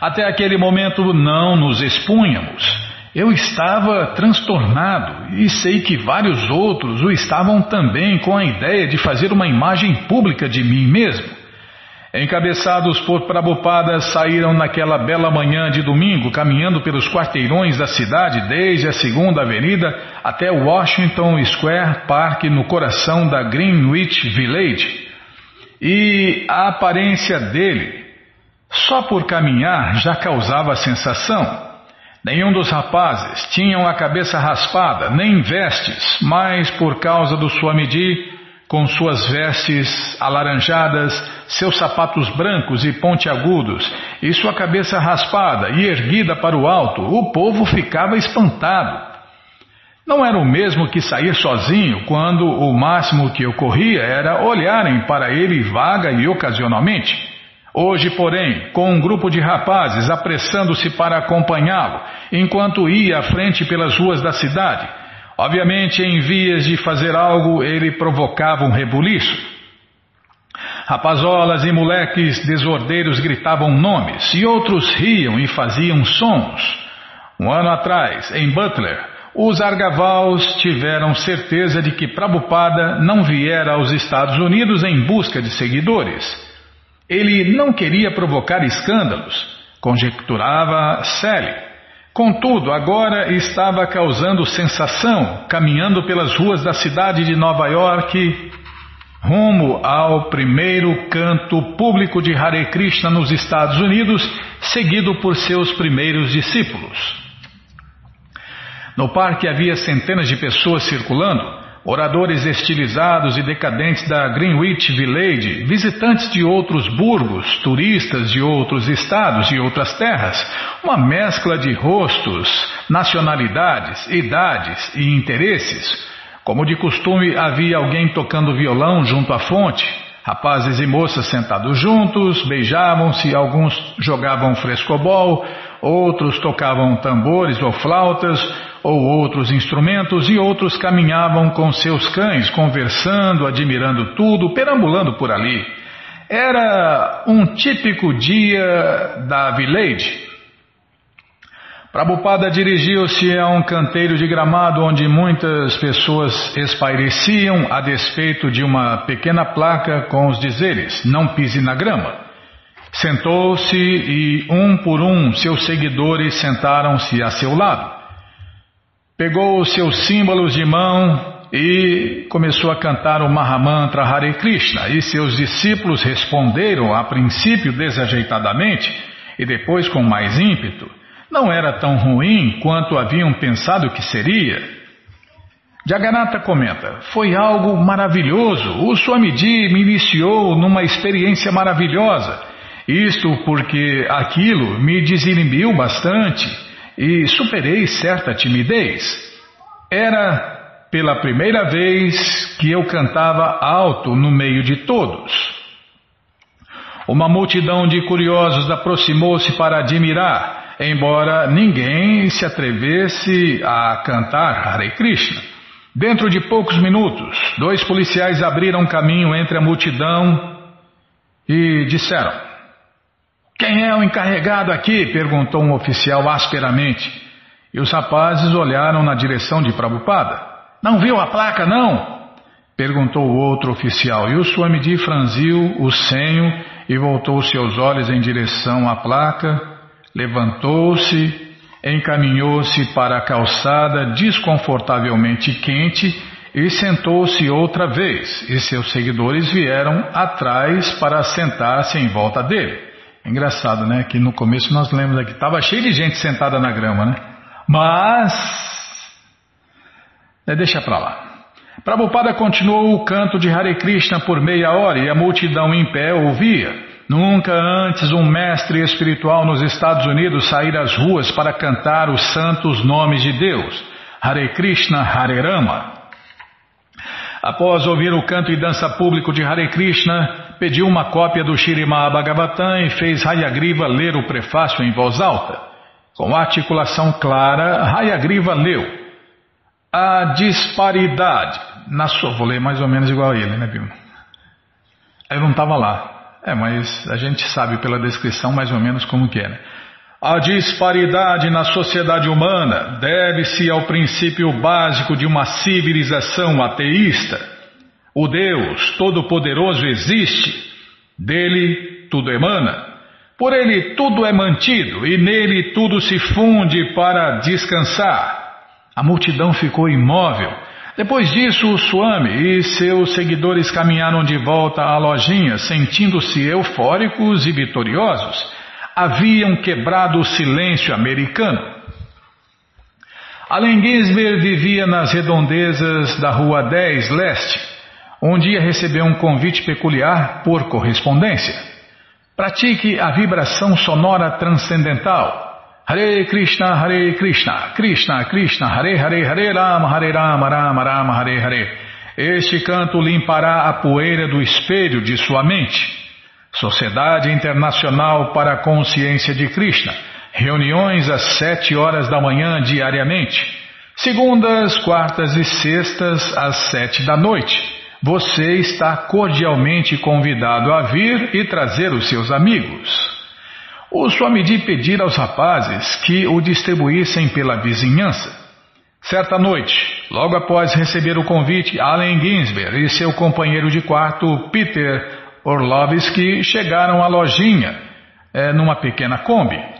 Até aquele momento não nos expunhamos. Eu estava transtornado e sei que vários outros o estavam também com a ideia de fazer uma imagem pública de mim mesmo. Encabeçados por Prabhupada, saíram naquela bela manhã de domingo, caminhando pelos quarteirões da cidade, desde a Segunda Avenida até Washington Square Park, no coração da Greenwich Village. E a aparência dele, só por caminhar, já causava sensação. Nenhum dos rapazes tinham a cabeça raspada, nem vestes, mas por causa do Swamiji, com suas vestes alaranjadas, seus sapatos brancos e pontiagudos, e sua cabeça raspada e erguida para o alto, o povo ficava espantado. Não era o mesmo que sair sozinho, quando o máximo que ocorria era olharem para ele vaga e ocasionalmente. Hoje, porém, com um grupo de rapazes apressando-se para acompanhá-lo, enquanto ia à frente pelas ruas da cidade, Obviamente, em vias de fazer algo, ele provocava um rebuliço. Rapazolas e moleques desordeiros gritavam nomes, e outros riam e faziam sons. Um ano atrás, em Butler, os argavaus tiveram certeza de que Prabhupada não viera aos Estados Unidos em busca de seguidores. Ele não queria provocar escândalos, conjecturava Sally. Contudo, agora estava causando sensação, caminhando pelas ruas da cidade de Nova York, rumo ao primeiro canto público de Hare Krishna nos Estados Unidos, seguido por seus primeiros discípulos. No parque havia centenas de pessoas circulando, Oradores estilizados e decadentes da Greenwich Village, visitantes de outros burgos, turistas de outros estados e outras terras, uma mescla de rostos, nacionalidades, idades e interesses. Como de costume, havia alguém tocando violão junto à fonte. Rapazes e moças sentados juntos, beijavam-se, alguns jogavam frescobol, outros tocavam tambores ou flautas, ou outros instrumentos, e outros caminhavam com seus cães, conversando, admirando tudo, perambulando por ali. Era um típico dia da village. Prabhupada dirigiu-se a um canteiro de gramado onde muitas pessoas espaireciam a despeito de uma pequena placa com os dizeres: Não pise na grama. Sentou-se e, um por um, seus seguidores sentaram-se a seu lado. Pegou os seus símbolos de mão e começou a cantar o Mahamantra Hare Krishna. E seus discípulos responderam, a princípio desajeitadamente e depois com mais ímpeto. Não era tão ruim quanto haviam pensado que seria. Jagannatha comenta: Foi algo maravilhoso. O Swamiji me iniciou numa experiência maravilhosa. Isto porque aquilo me desinibiu bastante e superei certa timidez. Era pela primeira vez que eu cantava alto no meio de todos. Uma multidão de curiosos aproximou-se para admirar, embora ninguém se atrevesse a cantar Hare Krishna. Dentro de poucos minutos, dois policiais abriram caminho entre a multidão e disseram: quem é o encarregado aqui? perguntou um oficial asperamente. E os rapazes olharam na direção de Prabhupada. Não viu a placa, não? perguntou o outro oficial. E o Swamiji franziu o senho e voltou seus olhos em direção à placa, levantou-se, encaminhou-se para a calçada desconfortavelmente quente e sentou-se outra vez, e seus seguidores vieram atrás para sentar-se em volta dele. Engraçado, né? Que no começo nós lemos aqui, estava cheio de gente sentada na grama, né? Mas, é, deixa para lá. Prabhupada continuou o canto de Hare Krishna por meia hora e a multidão em pé ouvia. Nunca antes um mestre espiritual nos Estados Unidos saíra às ruas para cantar os santos nomes de Deus. Hare Krishna, Hare Rama. Após ouvir o canto e dança público de Hare Krishna, pediu uma cópia do Shirimá Bhagavatam e fez Hayagriva ler o prefácio em voz alta. Com articulação clara, Hayagriva leu. A disparidade. Na sua, vou ler mais ou menos igual a ele, né, Bima? Eu não estava lá. É, mas a gente sabe pela descrição mais ou menos como que é, né? A disparidade na sociedade humana deve-se ao princípio básico de uma civilização ateísta. O Deus Todo-Poderoso existe, dele tudo emana, por ele tudo é mantido e nele tudo se funde para descansar. A multidão ficou imóvel. Depois disso, o Swami e seus seguidores caminharam de volta à lojinha, sentindo-se eufóricos e vitoriosos haviam quebrado o silêncio americano. Allen Ginsberg vivia nas redondezas da Rua 10 Leste. Um dia recebeu um convite peculiar por correspondência. Pratique a vibração sonora transcendental. Hare Krishna, Hare Krishna, Krishna, Krishna, Hare Hare, Hare Rama, Hare Rama, Rama Rama, Hare Hare. Este canto limpará a poeira do espelho de sua mente. Sociedade Internacional para a Consciência de Krishna. Reuniões às sete horas da manhã diariamente. Segundas, quartas e sextas às sete da noite. Você está cordialmente convidado a vir e trazer os seus amigos. O Swamiji pedir aos rapazes que o distribuíssem pela vizinhança. Certa noite, logo após receber o convite, Allen Ginsberg e seu companheiro de quarto, Peter Orlovsky chegaram à lojinha, é, numa pequena Kombi.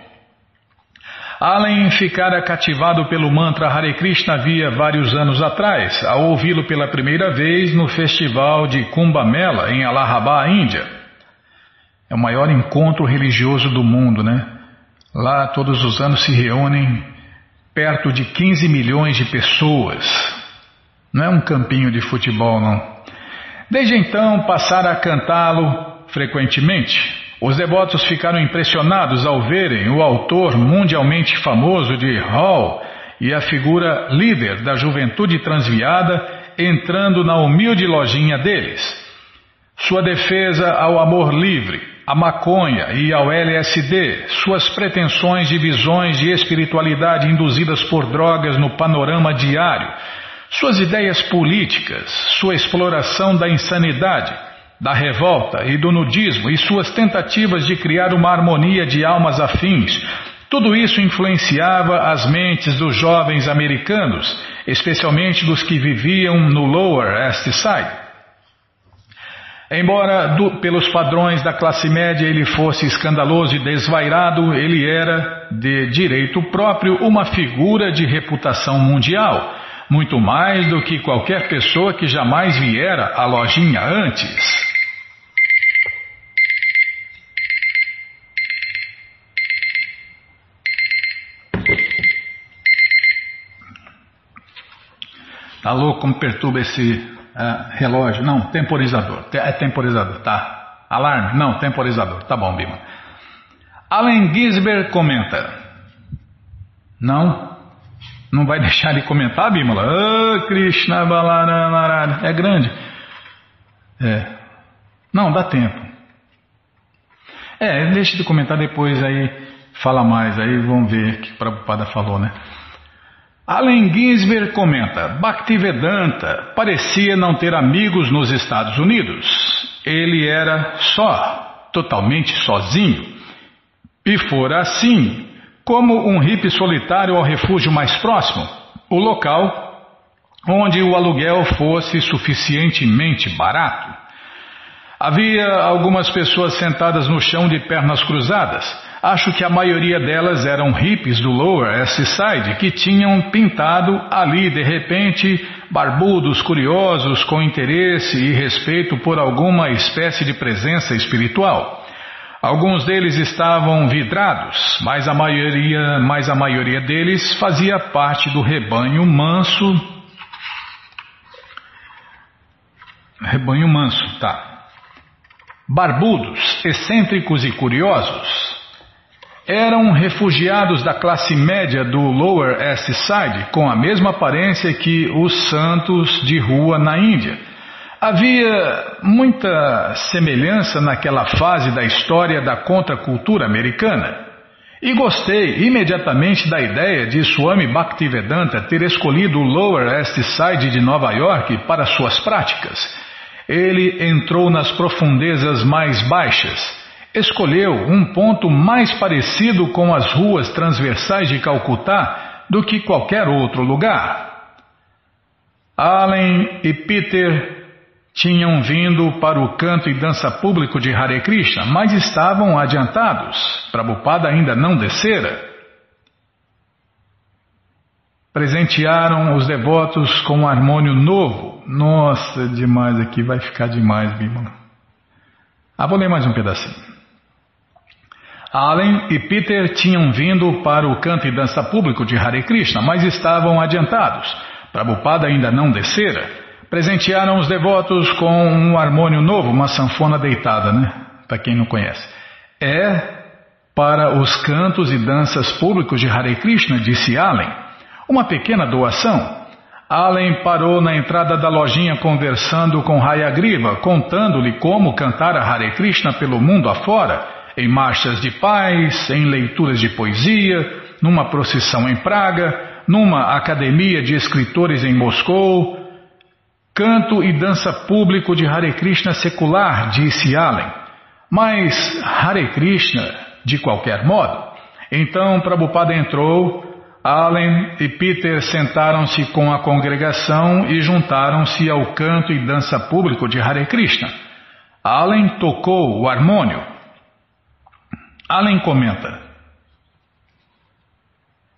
Allen ficara cativado pelo mantra Hare Krishna havia vários anos atrás, ao ouvi-lo pela primeira vez no festival de Kumbh Mela, em Allahabad, Índia. É o maior encontro religioso do mundo, né? Lá todos os anos se reúnem perto de 15 milhões de pessoas. Não é um campinho de futebol, não. Desde então passaram a cantá-lo frequentemente. Os devotos ficaram impressionados ao verem o autor mundialmente famoso de Hall e a figura líder da juventude transviada entrando na humilde lojinha deles. Sua defesa ao amor livre, à maconha e ao LSD, suas pretensões de visões de espiritualidade induzidas por drogas no panorama diário, suas ideias políticas, sua exploração da insanidade, da revolta e do nudismo e suas tentativas de criar uma harmonia de almas afins, tudo isso influenciava as mentes dos jovens americanos, especialmente dos que viviam no Lower East Side. Embora, do, pelos padrões da classe média, ele fosse escandaloso e desvairado, ele era, de direito próprio, uma figura de reputação mundial muito mais do que qualquer pessoa que jamais viera à lojinha antes. Tá louco como perturba esse uh, relógio? Não, temporizador. É temporizador, tá. Alarme? Não, temporizador. Tá bom, Bima. Allen Gisbert comenta. Não, não vai deixar de comentar, Bimala? Oh, Krishna Balarana. É grande. É. Não, dá tempo. É, deixa de comentar depois aí, fala mais, aí vamos ver o que Prabhupada falou, né? Allen Ginsberg comenta: Bhaktivedanta parecia não ter amigos nos Estados Unidos. Ele era só, totalmente sozinho. E fora assim, como um hippie solitário ao refúgio mais próximo, o local onde o aluguel fosse suficientemente barato. Havia algumas pessoas sentadas no chão de pernas cruzadas. Acho que a maioria delas eram hippies do Lower East Side que tinham pintado ali de repente barbudos curiosos com interesse e respeito por alguma espécie de presença espiritual. Alguns deles estavam vidrados, mas a maioria, mas a maioria deles fazia parte do rebanho manso rebanho manso, tá. Barbudos, excêntricos e curiosos. Eram refugiados da classe média do Lower East Side, com a mesma aparência que os santos de rua na Índia. Havia muita semelhança naquela fase da história da contracultura americana. E gostei imediatamente da ideia de Swami Bhaktivedanta ter escolhido o Lower East Side de Nova York para suas práticas. Ele entrou nas profundezas mais baixas. Escolheu um ponto mais parecido com as ruas transversais de Calcutá do que qualquer outro lugar. Allen e Peter tinham vindo para o canto e dança público de Hare Krishna, mas estavam adiantados. Prabhupada ainda não descera. Presentearam os devotos com um harmônio novo. Nossa, demais aqui, vai ficar demais, Bima. Ah, vou ler mais um pedacinho. Allen e Peter tinham vindo para o canto e dança público de Hare Krishna, mas estavam adiantados. Prabhupada ainda não descera presentearam os devotos com um harmônio novo, uma sanfona deitada, né? Para quem não conhece. É para os cantos e danças públicos de Hare Krishna, disse Allen. Uma pequena doação. Allen parou na entrada da lojinha conversando com Hayagriva, contando-lhe como cantar a Hare Krishna pelo mundo afora, em marchas de paz, em leituras de poesia, numa procissão em Praga, numa academia de escritores em Moscou, Canto e dança público de Hare Krishna secular, disse Allen. Mas Hare Krishna, de qualquer modo. Então Prabhupada entrou, Allen e Peter sentaram-se com a congregação e juntaram-se ao canto e dança público de Hare Krishna. Allen tocou o harmônio. Allen comenta: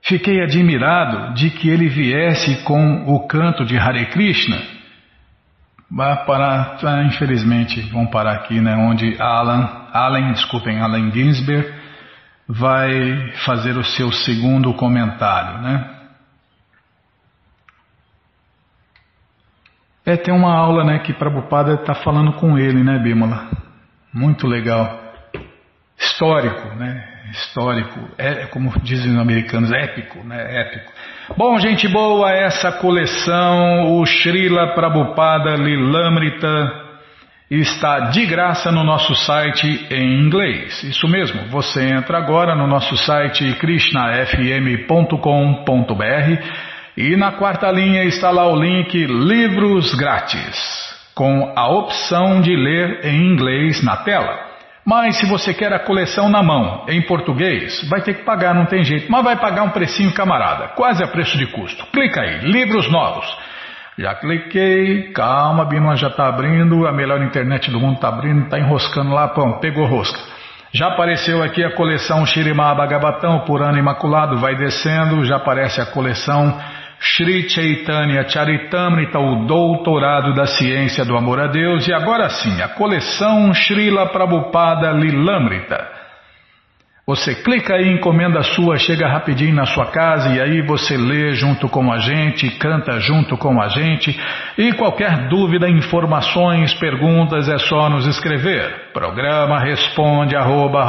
Fiquei admirado de que ele viesse com o canto de Hare Krishna Vai parar, ah, infelizmente, vamos parar aqui, né? Onde Alan, Allen, desculpem, Allen Ginsberg vai fazer o seu segundo comentário, né? É, tem uma aula, né, que Prabhupada está falando com ele, né, Bímola? Muito legal. Histórico, né? Histórico, é, como dizem os americanos, épico, né? Épico. Bom, gente boa, essa coleção, o Srila Prabhupada Lilamrita, está de graça no nosso site em inglês. Isso mesmo, você entra agora no nosso site krishnafm.com.br e na quarta linha está lá o link Livros Grátis, com a opção de ler em inglês na tela. Mas se você quer a coleção na mão, em português, vai ter que pagar, não tem jeito. Mas vai pagar um precinho camarada, quase a preço de custo. Clica aí, livros novos. Já cliquei, calma, Bima já está abrindo, a melhor internet do mundo está abrindo, está enroscando lá, pão, pegou rosca. Já apareceu aqui a coleção Shirimá Bhagavatam, por ano imaculado, vai descendo, já aparece a coleção Sri Chaitanya Charitamrita, o doutorado da ciência do amor a Deus, e agora sim, a coleção Srila Prabhupada Lilamrita. Você clica aí, encomenda sua, chega rapidinho na sua casa e aí você lê junto com a gente, canta junto com a gente. E qualquer dúvida, informações, perguntas é só nos escrever. Programa responde arroba,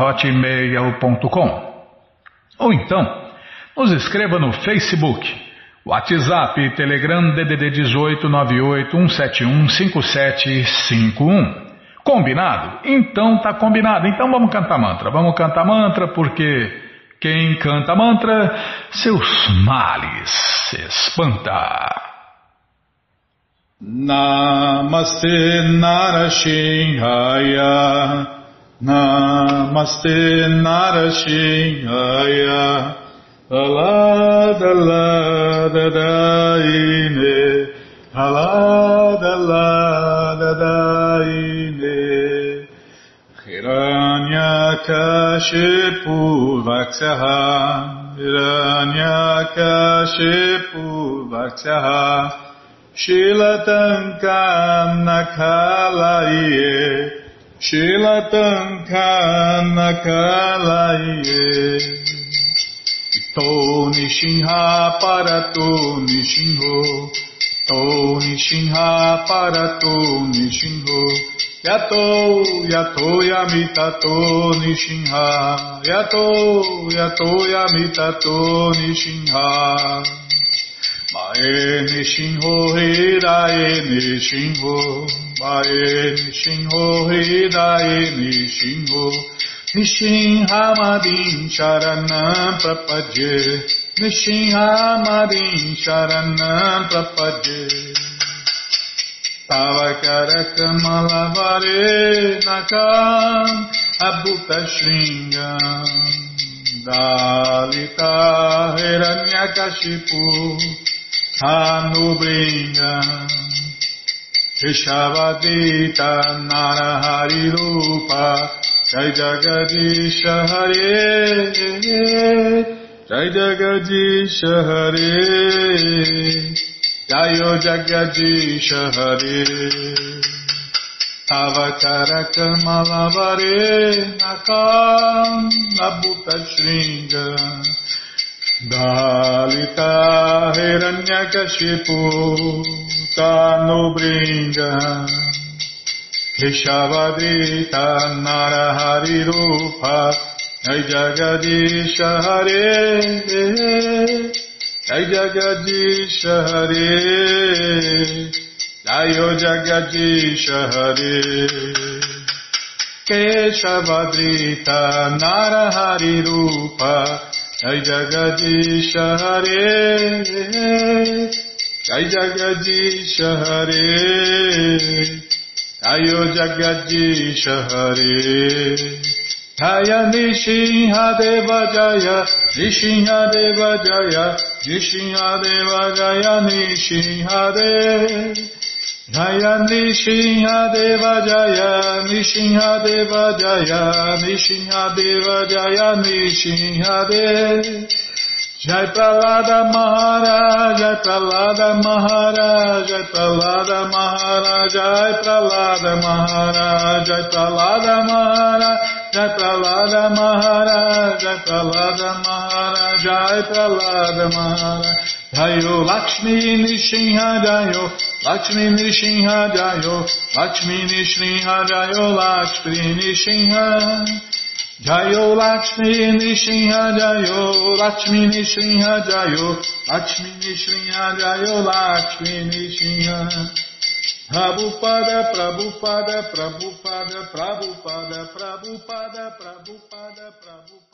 Ou então, nos escreva no Facebook WhatsApp, Telegram, DDD 18 98 171 5751. Combinado? Então tá combinado. Então vamos cantar mantra. Vamos cantar mantra porque quem canta mantra, seus males se espanta. Namaste Narashinhaya Namaste Narashinhaya Alada lada daine, alada lada daine. Hiranya kashipu vaksaha, Hiranya kashipu vaksaha, Shilatankam nakalaye, Shilatankam nakalaye. To Nishinha para To Nishinho. To Nishinha para To Nishinho. Yato, yato, yamita, to, nishinha. Yato, yato, yamita, to, nishinha. Mae, nishinho, he, dae, nishinho. Mae, nishinho, he, nishinho. Nishinhamadin Sharanam Prapadye Nishinhamadin Sharanam Prapadye Tavakarakamalabare Nakam Abhuta Shringam Dalita Hiranyakashipu Hanubringam Krishavadita Narahari Rupa Jai Jagadish Hare Jai Jagadish Hare Jayo Jagadish Hare Avatara Kamalavare Nakam Nabhuta Shringa Dalita Hiranyakashipu Tanubringa Vishavadita Narahari Rupa Jai Jagadisha Hare Jai Jagadisha Hare Jai Jagadisha Hare Keshavadita Narahari Rupa Jai Jagadisha Hare Jai Ayo Jagadish Hare Jaya Nishinha Deva Jaya Nishinha Deva Jaya Nishinha Deva Jaya Nishinha Deva Jaya Nishinha Deva Jaya Nishinha Deva Jaya Nishinha Deva Jaya Nishinha Deva Jai Pralada Maharaj, Jai Pralada Maharaj, Jai Pralada Maharaj, Jai Pralada Maharaj, Jai Pralada Maharaj, Jai Pralada Maharaj, Jai Pralada Maharaj, Jai Pralada Maharaj. Jayo Lakshmi Nishinha Jayo, Lakshmi Nishinha Jayo, Lakshmi Nishinha Jayo, Lakshmi Nishinha. Jayo Lakshmi Nishinha Jayo Lakshmi Nishinha Jayo Lakshmi Nishinha Jayo Lakshmi Nishinha Prabhupada Prabhupada Prabhupada Prabhupada Prabhupada Prabhupada Prabhupada